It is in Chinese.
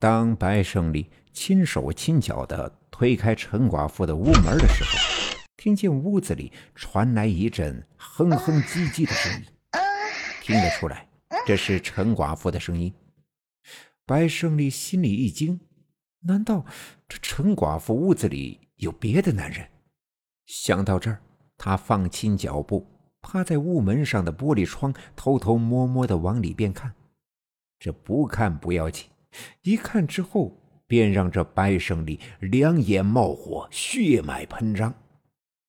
当白胜利轻手轻脚地推开陈寡妇的屋门的时候，听见屋子里传来一阵哼哼唧唧的声音，听得出来这是陈寡妇的声音。白胜利心里一惊，难道这陈寡妇屋子里有别的男人？想到这儿，他放轻脚步，趴在屋门上的玻璃窗，偷偷摸摸地往里边看。这不看不要紧，一看之后，便让这白胜利两眼冒火，血脉喷张。